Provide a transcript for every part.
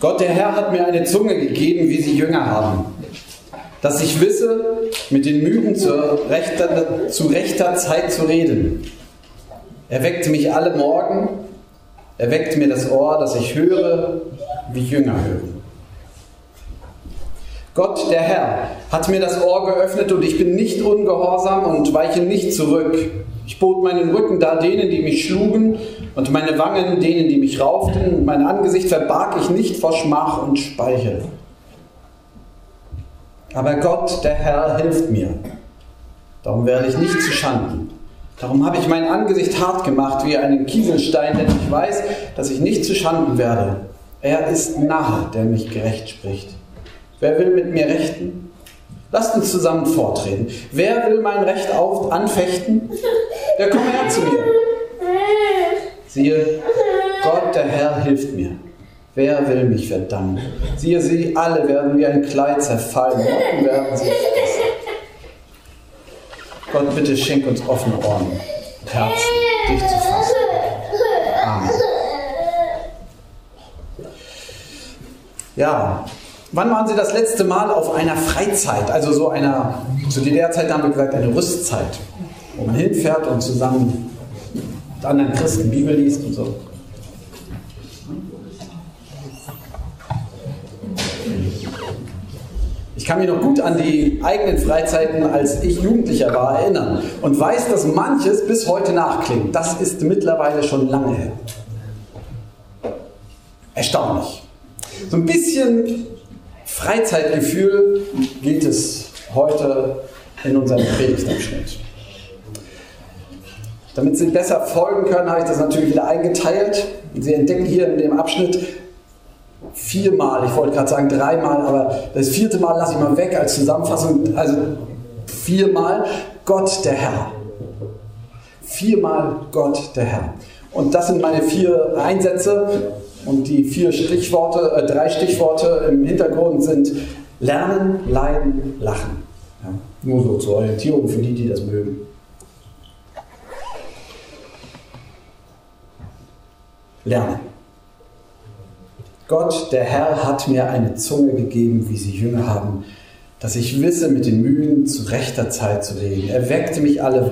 Gott, der Herr, hat mir eine Zunge gegeben, wie sie Jünger haben, dass ich wisse, mit den Müden zur rechter, zu rechter Zeit zu reden. Er weckte mich alle Morgen, er weckt mir das Ohr, dass ich höre, wie Jünger hören. Gott, der Herr, hat mir das Ohr geöffnet und ich bin nicht ungehorsam und weiche nicht zurück. Ich bot meinen Rücken da denen, die mich schlugen, und meine Wangen denen, die mich rauften. Mein Angesicht verbarg ich nicht vor Schmach und Speichel. Aber Gott, der Herr, hilft mir. Darum werde ich nicht zu Schanden. Darum habe ich mein Angesicht hart gemacht wie einen Kieselstein, denn ich weiß, dass ich nicht zu Schanden werde. Er ist nahe, der mich gerecht spricht. Wer will mit mir rechten? Lasst uns zusammen vortreten. Wer will mein Recht auf, anfechten? Der komme her zu mir. Siehe, Gott der Herr hilft mir. Wer will mich verdammen? Siehe, sie alle werden wie ein Kleid zerfallen, Motten werden sie fressen. Gott, bitte schenk uns offene Ohren und Herzen, dich zu fassen. Amen. Ja, Wann waren Sie das letzte Mal auf einer Freizeit, also so einer, zu DDR-Zeit haben wir gesagt, eine Rüstzeit, wo man hinfährt und zusammen mit anderen Christen Bibel liest und so? Ich kann mich noch gut an die eigenen Freizeiten, als ich Jugendlicher war, erinnern und weiß, dass manches bis heute nachklingt. Das ist mittlerweile schon lange her. Erstaunlich. So ein bisschen Freizeitgefühl gilt es heute in unserem Predigtabschnitt. Damit Sie besser folgen können, habe ich das natürlich wieder eingeteilt. Sie entdecken hier in dem Abschnitt viermal, ich wollte gerade sagen dreimal, aber das vierte Mal lasse ich mal weg als Zusammenfassung. Also viermal Gott der Herr. Viermal Gott der Herr. Und das sind meine vier Einsätze. Und die vier Stichworte, äh, drei Stichworte im Hintergrund sind Lernen, Leiden, Lachen. Ja, nur so zur Orientierung für die, die das mögen. Lernen. Gott, der Herr, hat mir eine Zunge gegeben, wie sie Jünger haben, dass ich wisse, mit den Mühen zu rechter Zeit zu reden. Er weckte mich alle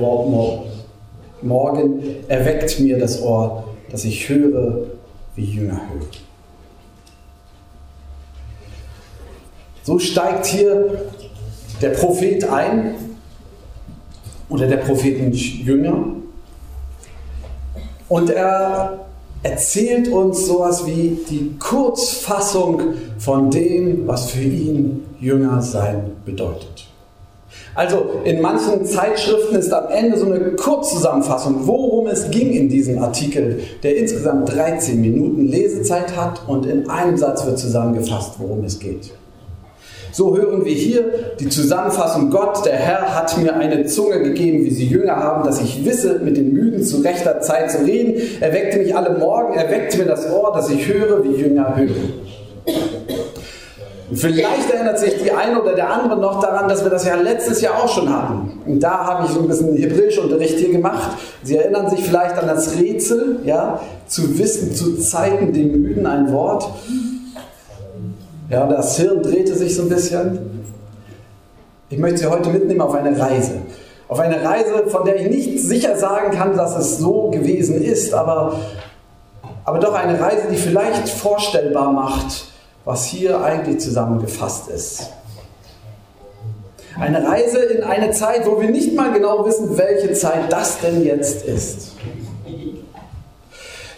Morgen, er weckt mir das Ohr, dass ich höre, wie Jünger hören. So steigt hier der Prophet ein oder der Prophetenjünger und er erzählt uns sowas wie die Kurzfassung von dem, was für ihn Jünger sein bedeutet. Also in manchen Zeitschriften ist am Ende so eine Kurzzusammenfassung, worum es ging in diesem Artikel, der insgesamt 13 Minuten Lesezeit hat und in einem Satz wird zusammengefasst, worum es geht. So hören wir hier die Zusammenfassung, Gott, der Herr, hat mir eine Zunge gegeben, wie sie Jünger haben, dass ich wisse, mit den Müden zu rechter Zeit zu reden. Er weckte mich alle Morgen, er weckte mir das Ohr, dass ich höre, wie Jünger hören. Vielleicht erinnert sich die eine oder der andere noch daran, dass wir das ja letztes Jahr auch schon hatten. Und da habe ich so ein bisschen Hebräischunterricht hier gemacht. Sie erinnern sich vielleicht an das Rätsel, ja, zu wissen, zu Zeiten dem Müden ein Wort. Ja, das Hirn drehte sich so ein bisschen. Ich möchte Sie heute mitnehmen auf eine Reise. Auf eine Reise, von der ich nicht sicher sagen kann, dass es so gewesen ist, aber, aber doch eine Reise, die vielleicht vorstellbar macht, was hier eigentlich zusammengefasst ist. Eine Reise in eine Zeit, wo wir nicht mal genau wissen, welche Zeit das denn jetzt ist.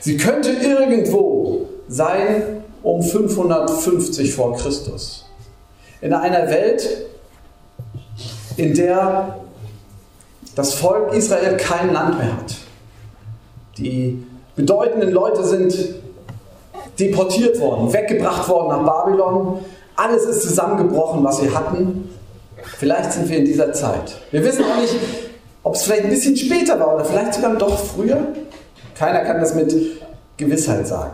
Sie könnte irgendwo sein um 550 vor Christus. In einer Welt, in der das Volk Israel kein Land mehr hat. Die bedeutenden Leute sind deportiert worden, weggebracht worden nach Babylon. Alles ist zusammengebrochen, was sie hatten. Vielleicht sind wir in dieser Zeit. Wir wissen auch nicht, ob es vielleicht ein bisschen später war oder vielleicht sogar doch früher. Keiner kann das mit Gewissheit sagen.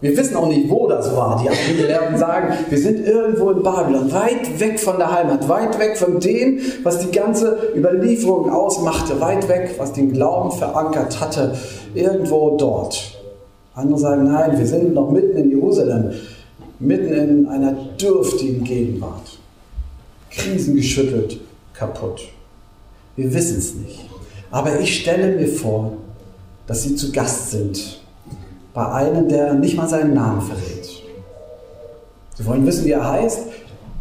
Wir wissen auch nicht, wo das war. Die Bibellehrten sagen, wir sind irgendwo in Babylon, weit weg von der Heimat, weit weg von dem, was die ganze Überlieferung ausmachte, weit weg, was den Glauben verankert hatte, irgendwo dort. Andere sagen, nein, wir sind noch mitten in Jerusalem. mitten in einer dürftigen Gegenwart. Krisengeschüttelt, kaputt. Wir wissen es nicht. Aber ich stelle mir vor, dass sie zu Gast sind bei einem, der nicht mal seinen Namen verrät. Sie wollen wissen, wie er heißt,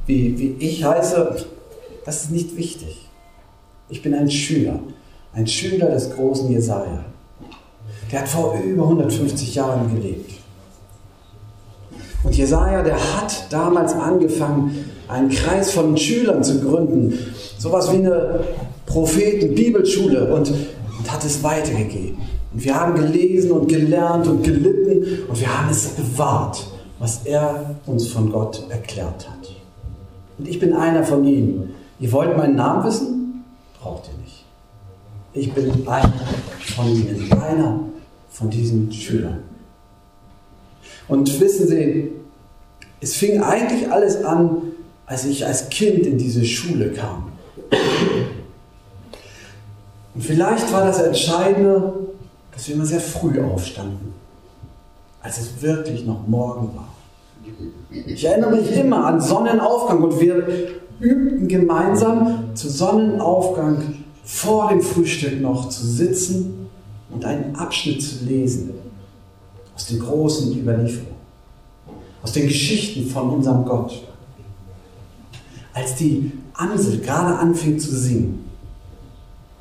wie, wie ich heiße. Das ist nicht wichtig. Ich bin ein Schüler, ein Schüler des großen Jesaja. Der hat vor über 150 Jahren gelebt. Und Jesaja, der hat damals angefangen, einen Kreis von Schülern zu gründen. Sowas wie eine Propheten-Bibelschule und, und hat es weitergegeben. Und wir haben gelesen und gelernt und gelitten und wir haben es bewahrt, was er uns von Gott erklärt hat. Und ich bin einer von ihnen. Ihr wollt meinen Namen wissen? Braucht ihr nicht. Ich bin einer von ihnen, einer von diesen Schülern. Und wissen Sie, es fing eigentlich alles an, als ich als Kind in diese Schule kam. Und vielleicht war das Entscheidende, dass wir immer sehr früh aufstanden, als es wirklich noch morgen war. Ich erinnere mich immer an Sonnenaufgang und wir übten gemeinsam zu Sonnenaufgang vor dem Frühstück noch zu sitzen und einen Abschnitt zu lesen aus den großen Überlieferungen, aus den Geschichten von unserem Gott. Als die Amsel gerade anfing zu singen,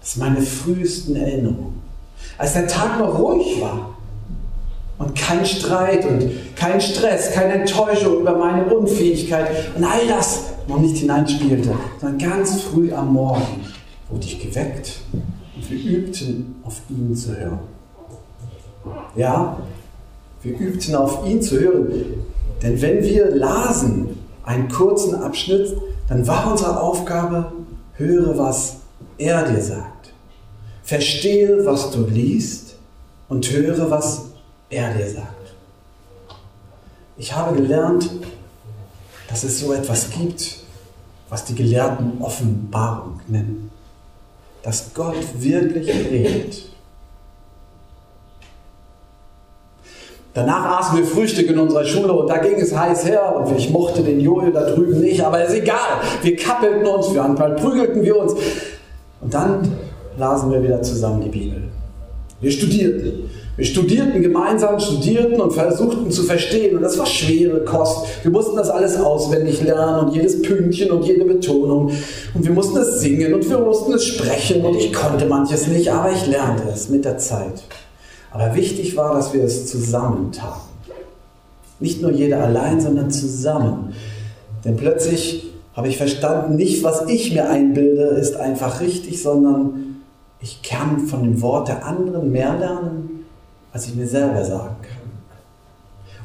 das sind meine frühesten Erinnerungen. Als der Tag noch ruhig war und kein Streit und kein Stress, keine Enttäuschung über meine Unfähigkeit und all das noch nicht hineinspielte, sondern ganz früh am Morgen wurde ich geweckt und wir übten auf ihn zu hören. Ja, wir übten auf ihn zu hören, denn wenn wir lasen einen kurzen Abschnitt, dann war unsere Aufgabe, höre, was er dir sagt. Verstehe, was du liest und höre, was er dir sagt. Ich habe gelernt, dass es so etwas gibt, was die Gelehrten Offenbarung nennen. Dass Gott wirklich redet. Danach aßen wir Frühstück in unserer Schule und da ging es heiß her und ich mochte den Joel da drüben nicht, aber ist egal. Wir kappelten uns, wir prügelten wir uns und dann lasen wir wieder zusammen die Bibel. Wir studierten. Wir studierten gemeinsam, studierten und versuchten zu verstehen. Und das war schwere Kost. Wir mussten das alles auswendig lernen und jedes Pünktchen und jede Betonung. Und wir mussten es singen und wir mussten es sprechen. Und ich konnte manches nicht, aber ich lernte es mit der Zeit. Aber wichtig war, dass wir es zusammen taten. Nicht nur jeder allein, sondern zusammen. Denn plötzlich habe ich verstanden, nicht was ich mir einbilde, ist einfach richtig, sondern ich kann von dem Wort der anderen mehr lernen, als ich mir selber sagen kann.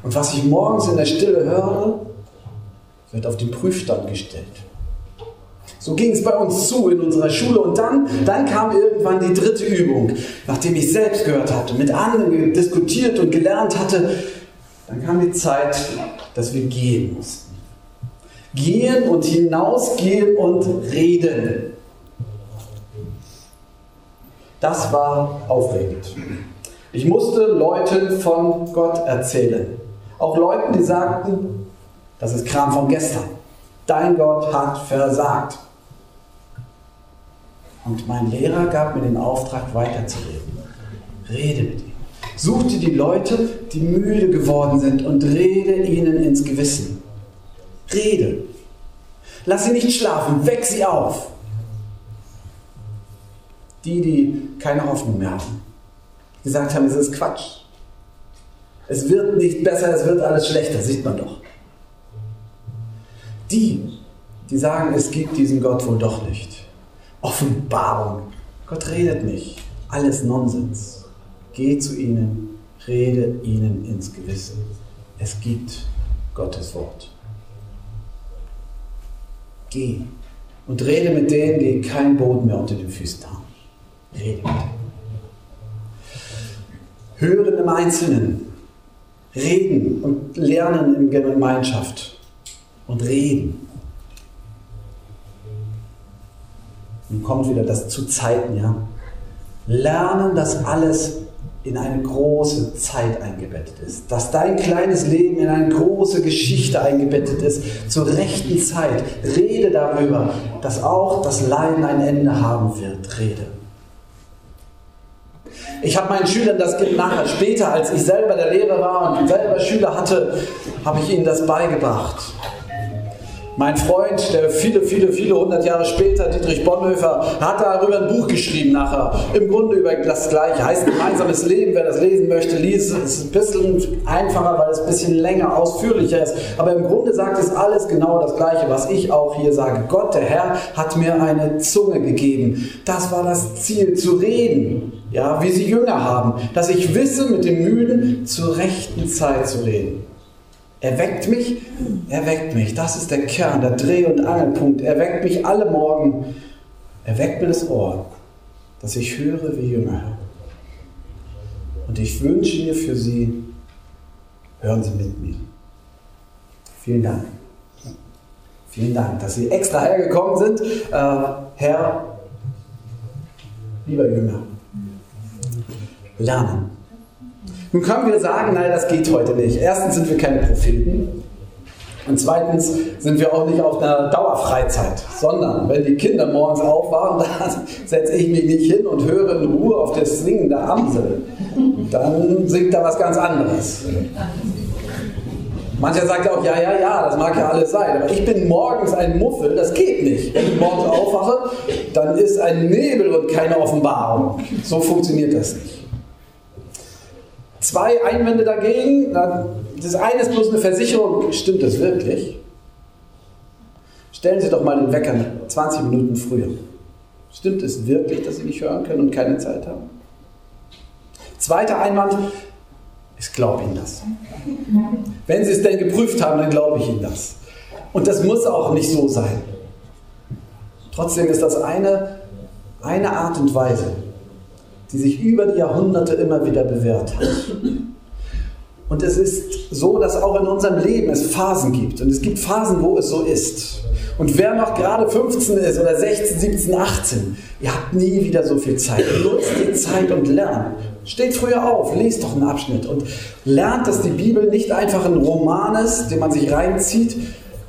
Und was ich morgens in der Stille höre, wird auf den Prüfstand gestellt. So ging es bei uns zu in unserer Schule. Und dann, dann kam irgendwann die dritte Übung. Nachdem ich selbst gehört hatte, mit anderen diskutiert und gelernt hatte, dann kam die Zeit, dass wir gehen mussten. Gehen und hinausgehen und reden. Das war aufregend. Ich musste Leuten von Gott erzählen. Auch Leuten, die sagten, das ist Kram von gestern. Dein Gott hat versagt. Und mein Lehrer gab mir den Auftrag, weiterzureden. Rede mit ihm. Such dir die Leute, die müde geworden sind und rede ihnen ins Gewissen. Rede. Lass sie nicht schlafen, weck sie auf. Die, die keine Hoffnung mehr haben. Gesagt haben, es ist Quatsch. Es wird nicht besser, es wird alles schlechter, sieht man doch. Die, die sagen, es gibt diesen Gott wohl doch nicht. Offenbarung. Gott redet nicht. Alles Nonsens. Geh zu ihnen, rede ihnen ins Gewissen. Es gibt Gottes Wort. Geh und rede mit denen, die keinen Boden mehr unter den Füßen haben. Rede mit denen. Hören im Einzelnen, reden und lernen in Gemeinschaft und reden. Nun kommt wieder das zu Zeiten, ja. Lernen, dass alles in eine große Zeit eingebettet ist. Dass dein kleines Leben in eine große Geschichte eingebettet ist, zur rechten Zeit. Rede darüber, dass auch das Leiden ein Ende haben wird. Rede. Ich habe meinen Schülern das nachher später, als ich selber der Lehrer war und selber Schüler hatte, habe ich ihnen das beigebracht. Mein Freund, der viele, viele, viele hundert Jahre später, Dietrich Bonhoeffer, hat darüber ein Buch geschrieben nachher. Im Grunde über das Gleiche. Heißt Gemeinsames Leben. Wer das lesen möchte, liest es. Ist ein bisschen einfacher, weil es ein bisschen länger, ausführlicher ist. Aber im Grunde sagt es alles genau das Gleiche, was ich auch hier sage. Gott, der Herr, hat mir eine Zunge gegeben. Das war das Ziel, zu reden. Ja, wie sie Jünger haben. Dass ich wisse, mit dem Müden zur rechten Zeit zu reden. Er weckt mich, er weckt mich. Das ist der Kern, der Dreh- und Angelpunkt. Er weckt mich alle Morgen. Er weckt mir das Ohr, dass ich höre wie Jünger. Und ich wünsche mir für Sie, hören Sie mit mir. Vielen Dank. Vielen Dank, dass Sie extra hergekommen sind. Äh, Herr, lieber Jünger, lernen. Nun können wir sagen, nein, das geht heute nicht. Erstens sind wir keine Propheten. Und zweitens sind wir auch nicht auf einer Dauerfreizeit, sondern wenn die Kinder morgens aufwachen, dann setze ich mich nicht hin und höre in Ruhe auf das Singen der Amsel. Dann singt da was ganz anderes. Mancher sagt auch, ja, ja, ja, das mag ja alles sein, aber ich bin morgens ein Muffel, das geht nicht. Wenn ich morgens aufwache, dann ist ein Nebel und keine Offenbarung. So funktioniert das nicht. Zwei Einwände dagegen. Das eine ist bloß eine Versicherung. Stimmt das wirklich? Stellen Sie doch mal den Wecker 20 Minuten früher. Stimmt es wirklich, dass Sie nicht hören können und keine Zeit haben? Zweiter Einwand, ich glaube Ihnen das. Wenn Sie es denn geprüft haben, dann glaube ich Ihnen das. Und das muss auch nicht so sein. Trotzdem ist das eine, eine Art und Weise, die sich über die Jahrhunderte immer wieder bewährt hat. Und es ist so, dass auch in unserem Leben es Phasen gibt. Und es gibt Phasen, wo es so ist. Und wer noch gerade 15 ist oder 16, 17, 18, ihr habt nie wieder so viel Zeit. Nutzt die Zeit und lernt. Steht früher auf, lest doch einen Abschnitt und lernt, dass die Bibel nicht einfach ein Roman ist, den man sich reinzieht,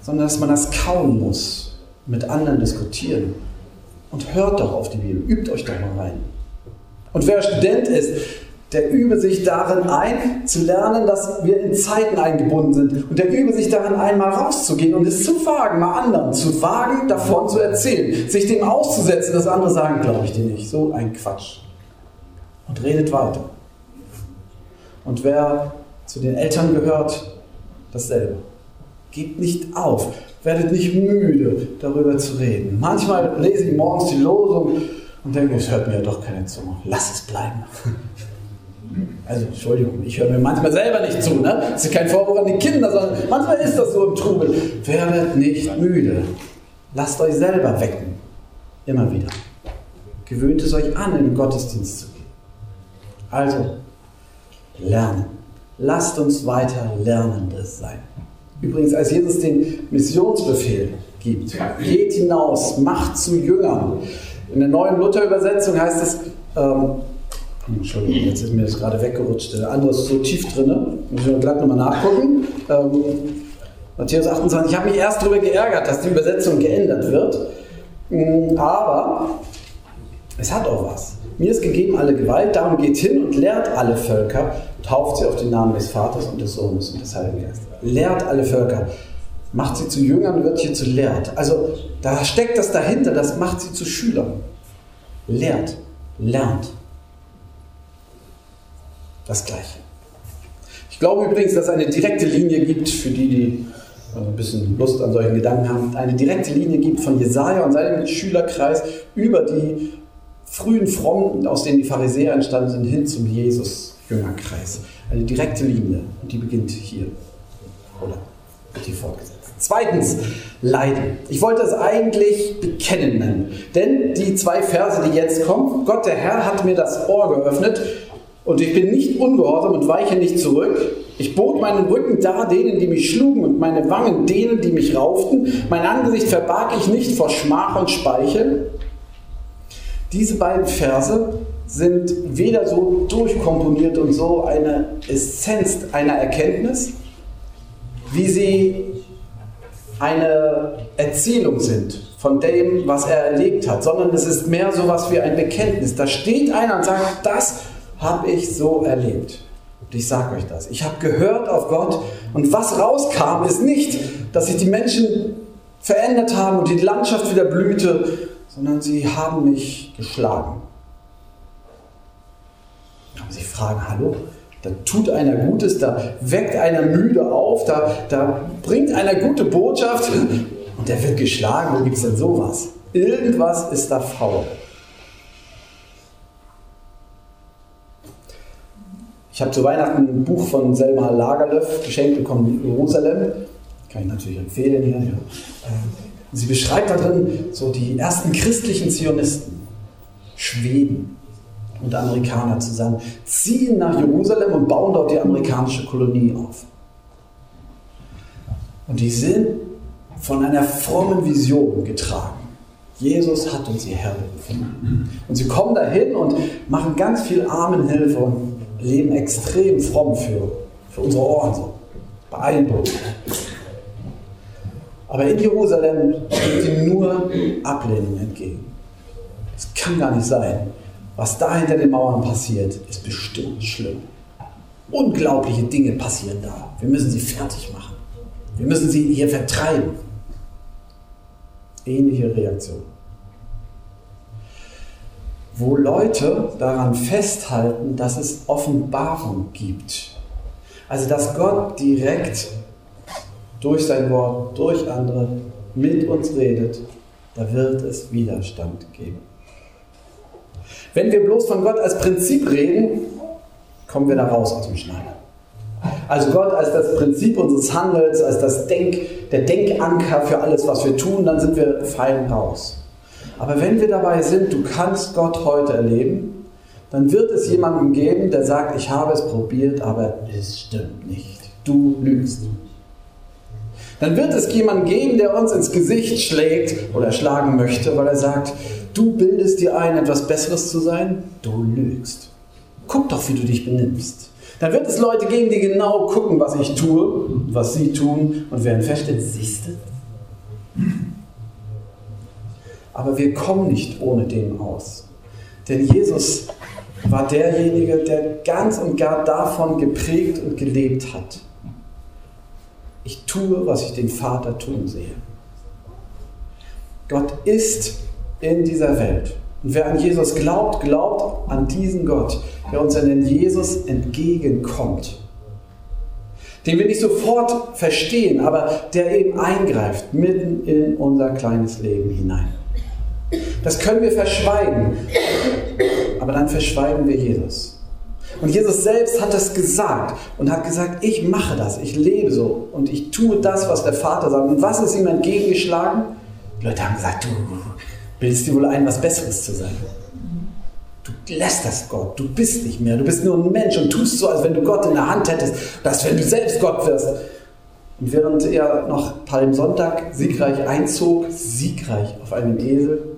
sondern dass man das kauen muss, mit anderen diskutieren. Und hört doch auf die Bibel, übt euch doch mal rein. Und wer Student ist, der übe sich darin ein, zu lernen, dass wir in Zeiten eingebunden sind. Und der übe sich darin ein, mal rauszugehen und es zu wagen, mal anderen zu wagen, davon zu erzählen. Sich dem auszusetzen, dass andere sagen, glaube ich dir nicht. So ein Quatsch. Und redet weiter. Und wer zu den Eltern gehört, dasselbe. Gebt nicht auf. Werdet nicht müde, darüber zu reden. Manchmal lese ich morgens die Losung und denke, es hört mir doch keiner zu. Lass es bleiben. Also, Entschuldigung, ich höre mir manchmal selber nicht zu. Ne? Das ist kein Vorwurf an die Kinder, sondern manchmal ist das so im Trubel. Werdet nicht müde. Lasst euch selber wecken. Immer wieder. Gewöhnt es euch an, in den Gottesdienst zu gehen. Also, lernen. Lasst uns weiter Lernendes sein. Übrigens, als Jesus den Missionsbefehl gibt, geht hinaus, macht zu Jüngern, in der neuen Luther-Übersetzung heißt es, ähm, Entschuldigung, jetzt ist mir das gerade weggerutscht, der andere ist so tief drin, muss ich gleich nochmal nachgucken. Ähm, Matthäus 28, ich habe mich erst darüber geärgert, dass die Übersetzung geändert wird, mm, aber es hat auch was. Mir ist gegeben alle Gewalt, darum geht hin und lehrt alle Völker, tauft sie auf den Namen des Vaters und des Sohnes und des Heiligen Geistes. Lehrt alle Völker macht sie zu Jüngern, wird hier zu Lehrt. Also da steckt das dahinter, das macht sie zu Schülern. Lehrt, lernt. Das Gleiche. Ich glaube übrigens, dass es eine direkte Linie gibt, für die, die äh, ein bisschen Lust an solchen Gedanken haben, eine direkte Linie gibt von Jesaja und seinem Schülerkreis über die frühen Frommen, aus denen die Pharisäer entstanden sind, hin zum Jesus-Jüngerkreis. Eine direkte Linie und die beginnt hier. Oder hier fortgesetzt. Zweitens, Leiden. Ich wollte es eigentlich bekennen nennen. Denn die zwei Verse, die jetzt kommen, Gott der Herr hat mir das Ohr geöffnet und ich bin nicht ungehorsam und weiche nicht zurück. Ich bot meinen Rücken dar denen, die mich schlugen und meine Wangen denen, die mich rauften. Mein Angesicht verbarg ich nicht vor Schmach und Speichel. Diese beiden Verse sind weder so durchkomponiert und so eine Essenz einer Erkenntnis, wie sie eine Erzählung sind von dem, was er erlebt hat, sondern es ist mehr so was wie ein Bekenntnis. Da steht einer und sagt, das habe ich so erlebt. Und ich sage euch das. Ich habe gehört auf Gott und was rauskam, ist nicht, dass sich die Menschen verändert haben und die Landschaft wieder blühte, sondern sie haben mich geschlagen. Man sich fragen, hallo? Da tut einer Gutes, da weckt einer müde auf, da, da bringt einer gute Botschaft und der wird geschlagen. Wo gibt es denn sowas? Irgendwas ist da faul. Ich habe zu Weihnachten ein Buch von Selma Lagerlöf geschenkt bekommen, Jerusalem. Kann ich natürlich empfehlen hier. Ja. Ähm, sie beschreibt da drin so die ersten christlichen Zionisten, Schweden und Amerikaner zusammen, ziehen nach Jerusalem und bauen dort die amerikanische Kolonie auf. Und die sind von einer frommen Vision getragen. Jesus hat uns hierher berufen. Und sie kommen dahin und machen ganz viel Armenhilfe und leben extrem fromm für, für unsere Ohren so. Beeindruckend. Aber in Jerusalem steht ihnen nur Ablehnung entgegen. Es kann gar nicht sein. Was da hinter den Mauern passiert, ist bestimmt schlimm. Unglaubliche Dinge passieren da. Wir müssen sie fertig machen. Wir müssen sie hier vertreiben. Ähnliche Reaktion wo Leute daran festhalten, dass es Offenbarung gibt. Also dass Gott direkt durch sein Wort, durch andere mit uns redet, da wird es Widerstand geben. Wenn wir bloß von Gott als Prinzip reden, kommen wir da raus aus dem Schneider. Also Gott als das Prinzip unseres Handels, als das Denk, der Denkanker für alles, was wir tun, dann sind wir fein raus. Aber wenn wir dabei sind, du kannst Gott heute erleben, dann wird es jemanden geben, der sagt, ich habe es probiert, aber es stimmt nicht. Du lügst. Dann wird es jemanden geben, der uns ins Gesicht schlägt oder schlagen möchte, weil er sagt, du bildest dir ein, etwas Besseres zu sein, du lügst. Guck doch, wie du dich benimmst. Dann wird es Leute geben, die genau gucken, was ich tue, was sie tun und werden feststellen, siehst du, aber wir kommen nicht ohne den aus. Denn Jesus war derjenige, der ganz und gar davon geprägt und gelebt hat. Ich tue, was ich den Vater tun sehe. Gott ist in dieser Welt. Und wer an Jesus glaubt, glaubt an diesen Gott, der uns in den Jesus entgegenkommt. Den wir nicht sofort verstehen, aber der eben eingreift mitten in unser kleines Leben hinein. Das können wir verschweigen. Aber dann verschweigen wir Jesus. Und Jesus selbst hat das gesagt und hat gesagt, ich mache das, ich lebe so und ich tue das, was der Vater sagt. Und was ist ihm entgegengeschlagen? Die Leute haben gesagt, du bildest dir wohl ein, was Besseres zu sein. Du lästerst Gott, du bist nicht mehr, du bist nur ein Mensch und tust so, als wenn du Gott in der Hand hättest, dass wenn du selbst Gott wirst. Und während er noch Palmsonntag siegreich einzog, siegreich auf einem Esel,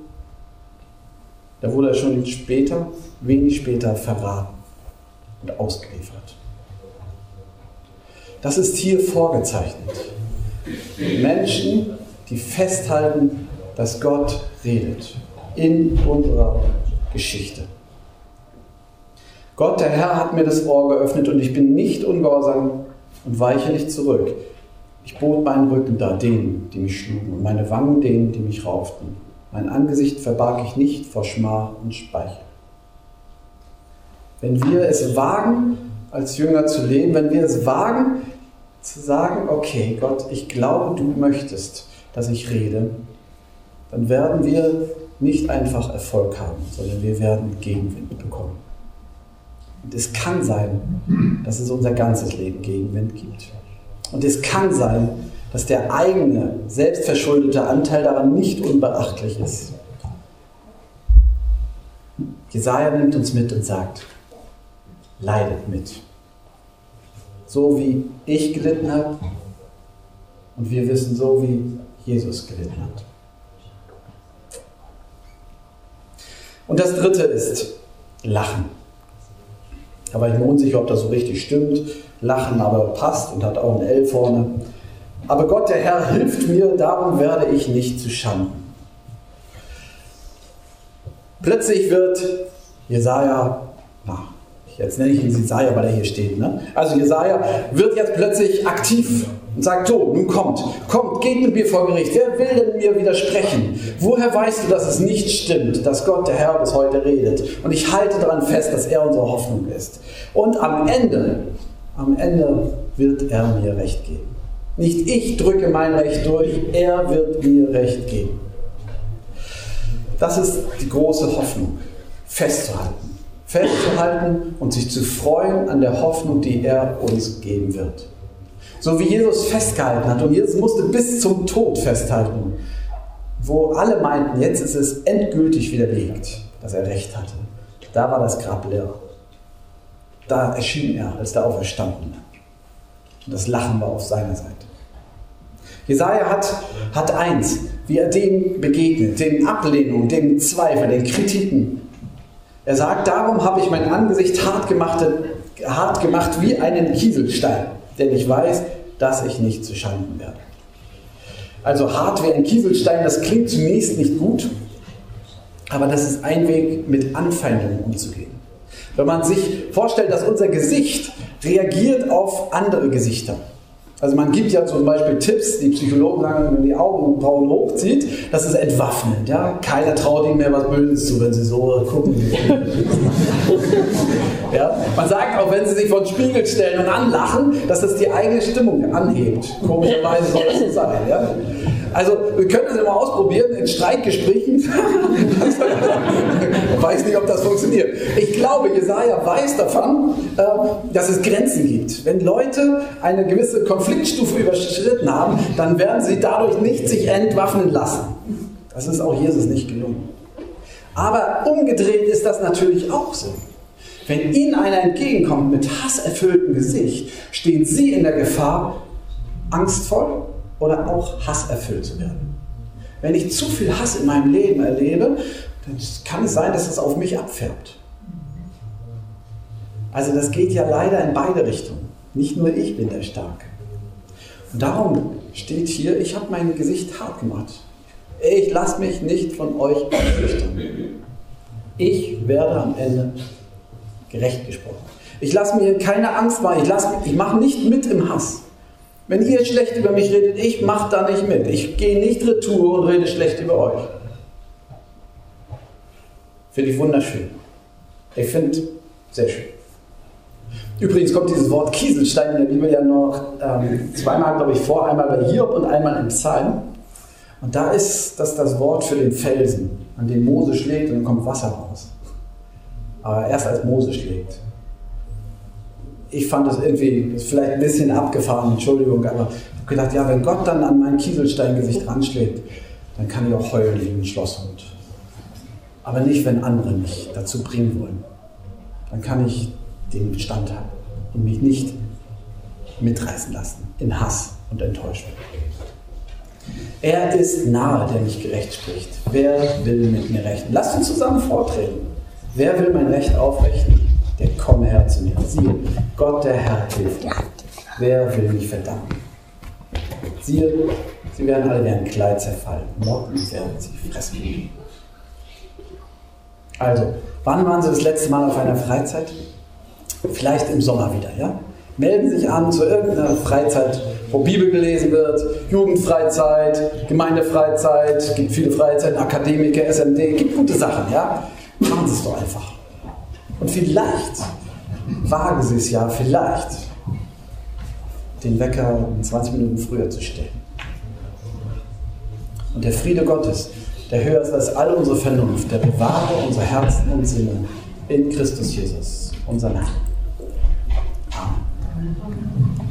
da wurde er schon später, wenig später verraten und ausgeliefert. Das ist hier vorgezeichnet. Menschen, die festhalten, dass Gott redet in unserer Geschichte. Gott, der Herr, hat mir das Ohr geöffnet und ich bin nicht ungehorsam und weiche nicht zurück. Ich bot meinen Rücken da denen, die mich schlugen, und meine Wangen denen, die mich rauften. Mein Angesicht verbarg ich nicht vor Schmach und Speichel. Wenn wir es wagen, als Jünger zu leben, wenn wir es wagen, zu sagen, okay, Gott, ich glaube, du möchtest, dass ich rede, dann werden wir nicht einfach Erfolg haben, sondern wir werden Gegenwind bekommen. Und es kann sein, dass es unser ganzes Leben Gegenwind gibt. Und es kann sein, dass der eigene, selbstverschuldete Anteil daran nicht unbeachtlich ist. Jesaja nimmt uns mit und sagt: Leidet mit. So wie ich gelitten habe und wir wissen, so wie Jesus gelitten hat. Und das dritte ist, Lachen. Da war ich mir unsicher, ob das so richtig stimmt. Lachen aber passt und hat auch ein L vorne. Aber Gott, der Herr, hilft mir, darum werde ich nicht zu Schanden. Plötzlich wird Jesaja, na, jetzt nenne ich ihn Jesaja, weil er hier steht. Ne? Also Jesaja wird jetzt plötzlich aktiv und sagt: So, nun kommt, kommt, geht mit mir vor Gericht. Wer will denn mir widersprechen? Woher weißt du, dass es nicht stimmt, dass Gott, der Herr, bis heute redet? Und ich halte daran fest, dass er unsere Hoffnung ist. Und am Ende, am Ende wird er mir Recht geben. Nicht ich drücke mein Recht durch, er wird mir Recht geben. Das ist die große Hoffnung, festzuhalten. Festzuhalten und sich zu freuen an der Hoffnung, die er uns geben wird. So wie Jesus festgehalten hat und Jesus musste bis zum Tod festhalten, wo alle meinten, jetzt ist es endgültig widerlegt, dass er recht hatte. Da war das Grab leer. Da erschien er als der Auferstandene. Und das Lachen war auf seiner Seite. Jesaja hat, hat eins, wie er dem begegnet, den Ablehnungen, den Zweifeln, den Kritiken. Er sagt, darum habe ich mein Angesicht hart gemacht, hart gemacht wie einen Kieselstein, denn ich weiß, dass ich nicht zu Schanden werde. Also hart wie ein Kieselstein, das klingt zunächst nicht gut, aber das ist ein Weg, mit Anfeindungen umzugehen. Wenn man sich vorstellt, dass unser Gesicht reagiert auf andere Gesichter. Also man gibt ja zum Beispiel Tipps, die Psychologen sagen, wenn man die Augenbrauen hochzieht, das ist entwaffnend. Ja? Keiner traut ihnen mehr was Böses zu, wenn sie so gucken. ja? Man sagt auch, wenn sie sich vor den Spiegel stellen und anlachen, dass das die eigene Stimmung anhebt. Komischerweise soll das so sein. Ja? Also wir können das immer ausprobieren in Streitgesprächen. weiß nicht, ob das funktioniert. Ich glaube, Jesaja weiß davon, äh, dass es Grenzen gibt. Wenn Leute eine gewisse Konfliktstufe überschritten haben, dann werden sie dadurch nicht sich entwaffnen lassen. Das ist auch Jesus nicht gelungen. Aber umgedreht ist das natürlich auch so. Wenn Ihnen einer entgegenkommt mit hasserfülltem Gesicht, stehen Sie in der Gefahr, angstvoll oder auch hasserfüllt zu werden. Wenn ich zu viel Hass in meinem Leben erlebe, dann kann es sein, dass es auf mich abfärbt. Also das geht ja leider in beide Richtungen. Nicht nur ich bin der Starke. Und darum steht hier, ich habe mein Gesicht hart gemacht. Ich lasse mich nicht von euch einschüchtern. Ich werde am Ende gerecht gesprochen. Ich lasse mir keine Angst machen. Ich, ich mache nicht mit im Hass. Wenn ihr schlecht über mich redet, ich mache da nicht mit. Ich gehe nicht retour und rede schlecht über euch. Finde ich wunderschön. Ich finde sehr schön. Übrigens kommt dieses Wort Kieselstein in der Bibel ja noch ähm, zweimal, glaube ich, vor. Einmal bei Hiob und einmal im Psalm. Und da ist das das Wort für den Felsen, an den Mose schlägt und dann kommt Wasser raus. Aber erst als Mose schlägt ich fand das irgendwie, das vielleicht ein bisschen abgefahren, Entschuldigung, aber ich habe gedacht, ja, wenn Gott dann an mein Kieselsteingesicht ranschlägt, dann kann ich auch heulen wie ein Schlosshund. Aber nicht, wenn andere mich dazu bringen wollen. Dann kann ich den standhalten und mich nicht mitreißen lassen in Hass und Enttäuschung. Er ist nahe, der mich gerecht spricht. Wer will mit mir rechten? Lasst uns zusammen vortreten. Wer will mein Recht aufrechten? der komme her zu mir. Siehe, Gott der Herr hilft. Wer will mich verdammen? Siehe, sie werden alle wie ein Kleid zerfallen. Morgen werden sie fressen. Also, wann waren Sie das letzte Mal auf einer Freizeit? Vielleicht im Sommer wieder, ja? Melden sich an zu irgendeiner Freizeit, wo Bibel gelesen wird, Jugendfreizeit, Gemeindefreizeit, gibt viele Freizeiten, Akademiker, SMD, gibt gute Sachen, ja? Machen Sie es doch einfach. Und vielleicht wagen sie es ja, vielleicht den Wecker 20 Minuten früher zu stellen. Und der Friede Gottes, der höher ist als all unsere Vernunft, der bewahre unsere Herzen und Sinne in Christus Jesus, unser Herrn. Amen.